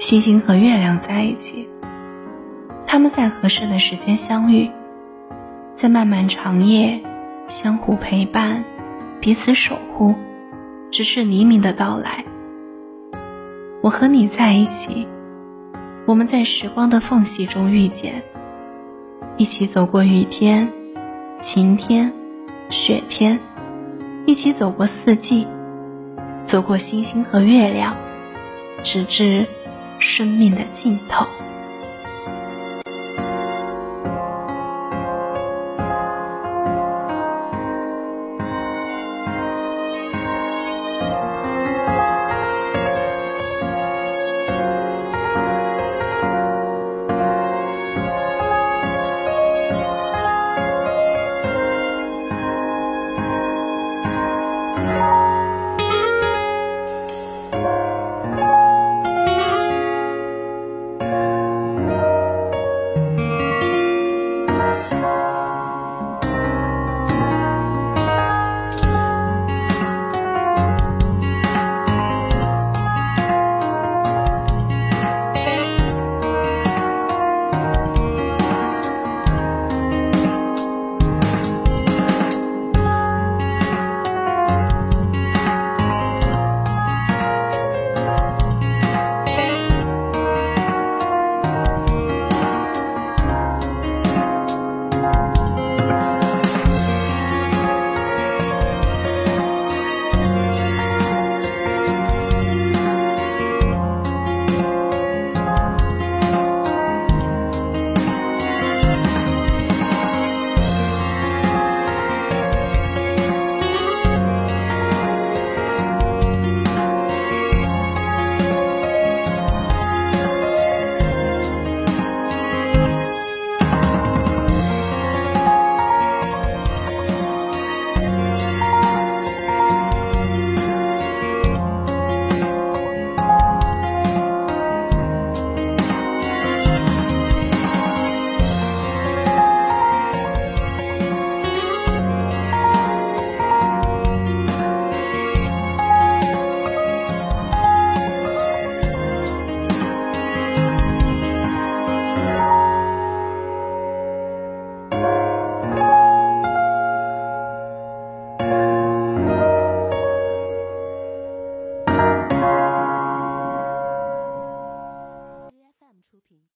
星星和月亮在一起，他们在合适的时间相遇，在漫漫长夜相互陪伴，彼此守护，直至黎明的到来。我和你在一起，我们在时光的缝隙中遇见，一起走过雨天、晴天、雪天，一起走过四季，走过星星和月亮，直至生命的尽头。